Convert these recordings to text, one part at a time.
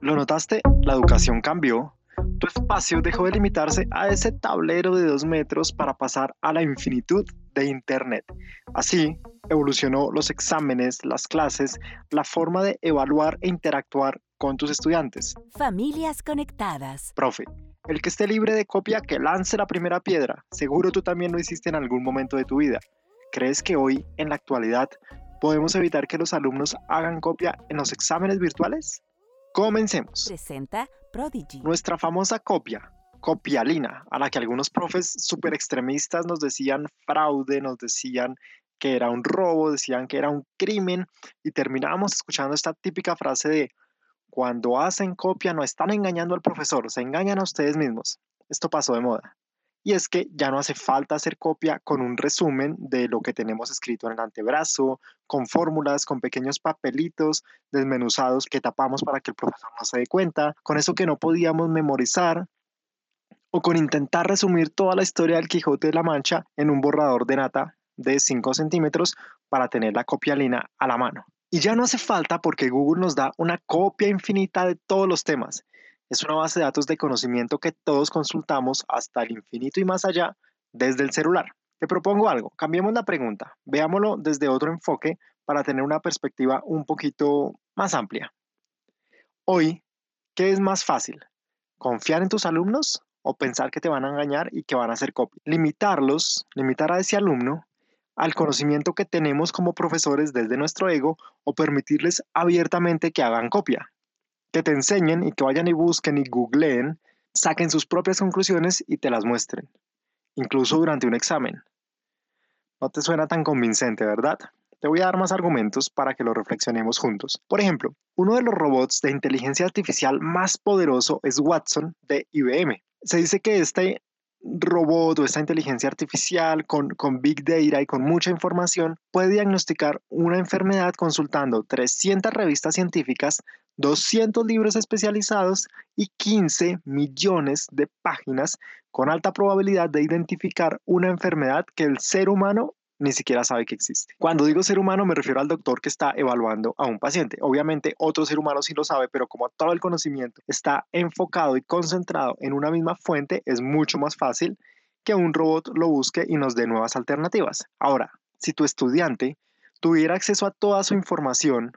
¿Lo notaste? La educación cambió. Tu espacio dejó de limitarse a ese tablero de dos metros para pasar a la infinitud de Internet. Así, evolucionó los exámenes, las clases, la forma de evaluar e interactuar con tus estudiantes. Familias conectadas. Profe, el que esté libre de copia, que lance la primera piedra. Seguro tú también lo hiciste en algún momento de tu vida. ¿Crees que hoy, en la actualidad, podemos evitar que los alumnos hagan copia en los exámenes virtuales? Comencemos. Presenta Prodigy. Nuestra famosa copia, copialina, a la que algunos profes súper extremistas nos decían fraude, nos decían que era un robo, decían que era un crimen y terminábamos escuchando esta típica frase de cuando hacen copia no están engañando al profesor, se engañan a ustedes mismos. Esto pasó de moda. Y es que ya no hace falta hacer copia con un resumen de lo que tenemos escrito en el antebrazo, con fórmulas, con pequeños papelitos desmenuzados que tapamos para que el profesor no se dé cuenta, con eso que no podíamos memorizar, o con intentar resumir toda la historia del Quijote de la Mancha en un borrador de nata de 5 centímetros para tener la copialina a la mano. Y ya no hace falta porque Google nos da una copia infinita de todos los temas es una base de datos de conocimiento que todos consultamos hasta el infinito y más allá desde el celular. Te propongo algo, cambiemos la pregunta, veámoslo desde otro enfoque para tener una perspectiva un poquito más amplia. Hoy, ¿qué es más fácil? ¿Confiar en tus alumnos o pensar que te van a engañar y que van a hacer copia? Limitarlos, limitar a ese alumno al conocimiento que tenemos como profesores desde nuestro ego o permitirles abiertamente que hagan copia que te enseñen y que vayan y busquen y googleen, saquen sus propias conclusiones y te las muestren, incluso durante un examen. No te suena tan convincente, ¿verdad? Te voy a dar más argumentos para que lo reflexionemos juntos. Por ejemplo, uno de los robots de inteligencia artificial más poderoso es Watson de IBM. Se dice que este robot o esta inteligencia artificial con, con, Big Data y con mucha información puede diagnosticar una enfermedad consultando 300 revistas científicas, 200 libros especializados y 15 millones de páginas con alta probabilidad de identificar una enfermedad que el ser humano ni siquiera sabe que existe. Cuando digo ser humano me refiero al doctor que está evaluando a un paciente. Obviamente otro ser humano sí lo sabe, pero como todo el conocimiento está enfocado y concentrado en una misma fuente, es mucho más fácil que un robot lo busque y nos dé nuevas alternativas. Ahora, si tu estudiante tuviera acceso a toda su información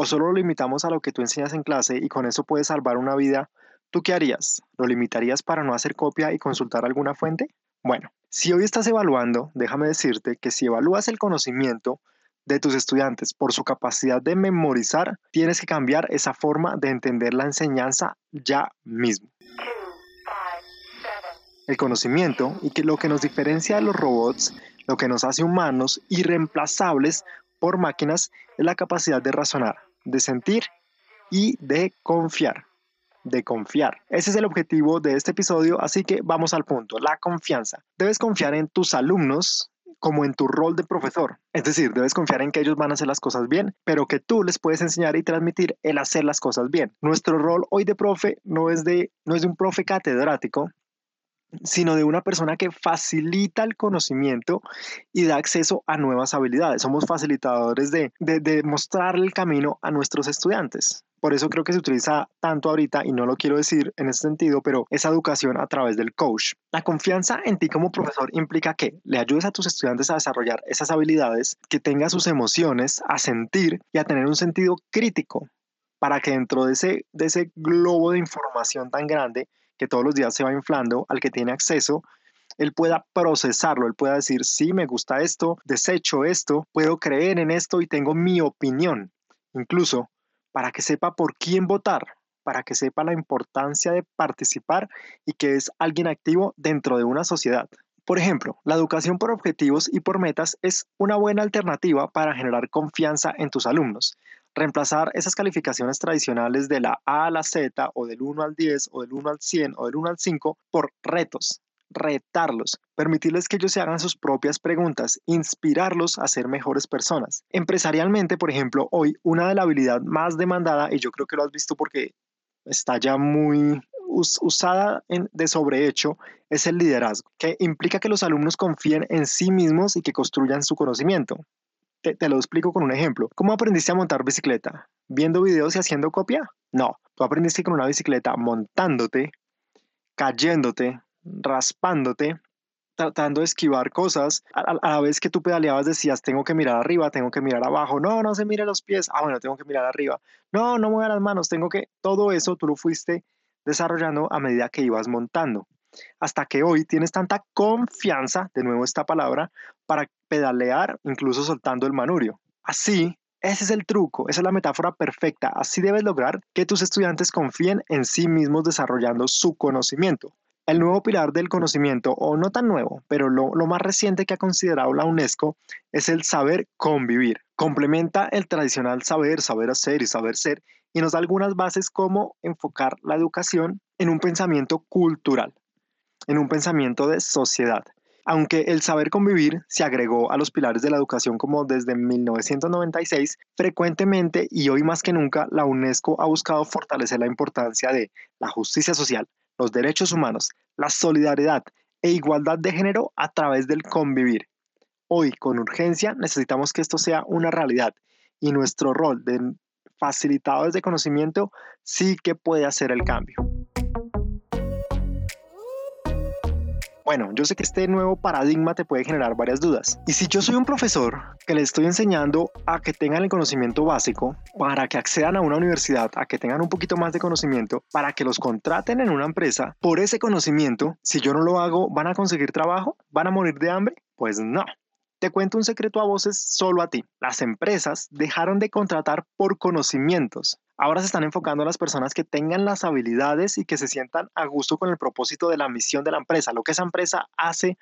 o solo lo limitamos a lo que tú enseñas en clase y con eso puedes salvar una vida, ¿tú qué harías? ¿Lo limitarías para no hacer copia y consultar alguna fuente? Bueno, si hoy estás evaluando, déjame decirte que si evalúas el conocimiento de tus estudiantes por su capacidad de memorizar, tienes que cambiar esa forma de entender la enseñanza ya mismo. El conocimiento y que lo que nos diferencia de los robots, lo que nos hace humanos irreemplazables por máquinas, es la capacidad de razonar, de sentir y de confiar de confiar. Ese es el objetivo de este episodio, así que vamos al punto, la confianza. Debes confiar en tus alumnos como en tu rol de profesor. Es decir, debes confiar en que ellos van a hacer las cosas bien, pero que tú les puedes enseñar y transmitir el hacer las cosas bien. Nuestro rol hoy de profe no es de, no es de un profe catedrático, sino de una persona que facilita el conocimiento y da acceso a nuevas habilidades. Somos facilitadores de, de, mostrarle el camino a nuestros estudiantes. Por eso creo que se utiliza tanto ahorita, y no lo quiero decir en ese sentido, pero esa educación a través del coach. La confianza en ti como profesor implica que le ayudes a tus estudiantes a desarrollar esas habilidades, que tengas sus emociones, a sentir y a tener un sentido crítico para que dentro de ese, de ese globo de información tan grande que todos los días se va inflando, al que tiene acceso, él pueda procesarlo, él pueda decir, sí, me gusta esto, desecho esto, puedo creer en esto y tengo mi opinión. Incluso para que sepa por quién votar, para que sepa la importancia de participar y que es alguien activo dentro de una sociedad. Por ejemplo, la educación por objetivos y por metas es una buena alternativa para generar confianza en tus alumnos. Reemplazar esas calificaciones tradicionales de la A a la Z o del 1 al 10 o del 1 al 100 o del 1 al 5 por retos, retarlos, permitirles que ellos se hagan sus propias preguntas, inspirarlos a ser mejores personas. Empresarialmente, por ejemplo, hoy una de las habilidades más demandada, y yo creo que lo has visto porque está ya muy usada de sobrehecho, es el liderazgo, que implica que los alumnos confíen en sí mismos y que construyan su conocimiento. Te, lo explico con un ejemplo. ¿Cómo aprendiste a montar bicicleta? ¿Viendo videos y haciendo copia? No, Tú aprendiste con una bicicleta montándote, cayéndote, raspándote, tratando de esquivar cosas. A, la vez que tú pedaleabas decías, tengo que mirar arriba, tengo que mirar abajo. No, no se mire los pies. Ah, bueno, tengo que mirar arriba. No, no mueva las manos, tengo que... Todo eso tú lo fuiste desarrollando a medida que ibas montando. Hasta que hoy tienes tanta confianza, de nuevo esta palabra, para pedalear incluso soltando el manurio. Así, ese es el truco, esa es la metáfora perfecta. Así debes lograr que tus estudiantes confíen en sí mismos desarrollando su conocimiento. El nuevo pilar del conocimiento, o no tan nuevo, pero lo, más reciente que ha considerado la UNESCO, es el saber convivir. Complementa el tradicional saber, saber hacer y saber ser, y nos da algunas bases como enfocar la educación en un pensamiento cultural, en un pensamiento de sociedad. Aunque el saber convivir se agregó a los pilares de la educación como desde 1996, frecuentemente y hoy más que nunca la UNESCO ha buscado fortalecer la importancia de la justicia social, los derechos humanos, la solidaridad e igualdad de género a través del convivir. Hoy, con urgencia, necesitamos que esto sea una realidad y nuestro rol de facilitadores de conocimiento sí que puede hacer el cambio. Bueno, yo sé que este nuevo paradigma te puede generar varias dudas. Y si yo soy un profesor que le estoy enseñando a que tengan el conocimiento básico, para que accedan a una universidad, a que tengan un poquito más de conocimiento, para que los contraten en una empresa, por ese conocimiento, si yo no lo hago, ¿van a conseguir trabajo? ¿Van a morir de hambre? Pues no. Te cuento un secreto a voces solo a ti. Las empresas dejaron de contratar por conocimientos ahora se están enfocando a las personas que tengan las habilidades y que se sientan a gusto con el propósito de la misión de la empresa, lo que esa empresa hace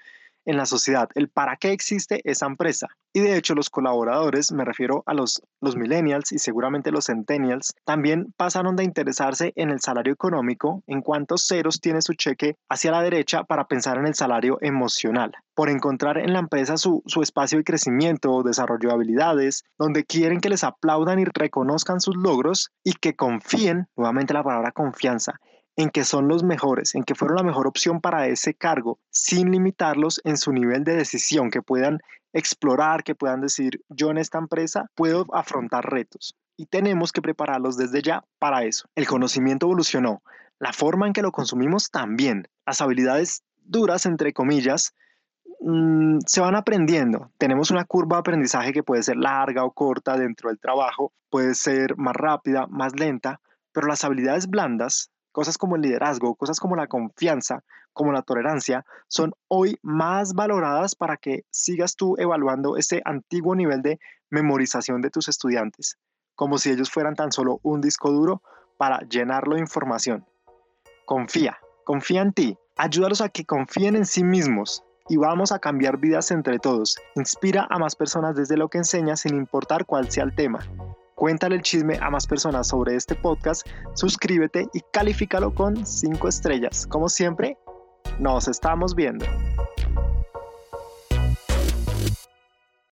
en la sociedad, el para qué existe esa empresa. Y de hecho los colaboradores, me refiero a los, los millennials y seguramente los centennials, también pasaron de interesarse en el salario económico, en cuántos ceros tiene su cheque hacia la derecha para pensar en el salario emocional, por encontrar en la empresa su, su espacio de crecimiento, desarrollo de habilidades, donde quieren que les aplaudan y reconozcan sus logros y que confíen, nuevamente la palabra confianza, en que son los mejores, en que fueron la mejor opción para ese cargo, sin limitarlos en su nivel de decisión, que puedan explorar, que puedan decir, yo en esta empresa puedo afrontar retos. Y tenemos que prepararlos desde ya para eso. El conocimiento evolucionó, la forma en que lo consumimos también, las habilidades duras, entre comillas, mm, se van aprendiendo. Tenemos una curva de aprendizaje que puede ser larga o corta dentro del trabajo, puede ser más rápida, más lenta, pero las habilidades blandas Cosas como el liderazgo, cosas como la confianza, como la tolerancia, son hoy más valoradas para que sigas tú evaluando ese antiguo nivel de memorización de tus estudiantes, como si ellos fueran tan solo un disco duro para llenarlo de información. Confía, confía en ti, ayúdalos a que confíen en sí mismos y vamos a cambiar vidas entre todos. Inspira a más personas desde lo que enseña sin importar cuál sea el tema. Cuéntale el chisme a más personas sobre este podcast, suscríbete y califícalo con 5 estrellas. Como siempre, nos estamos viendo.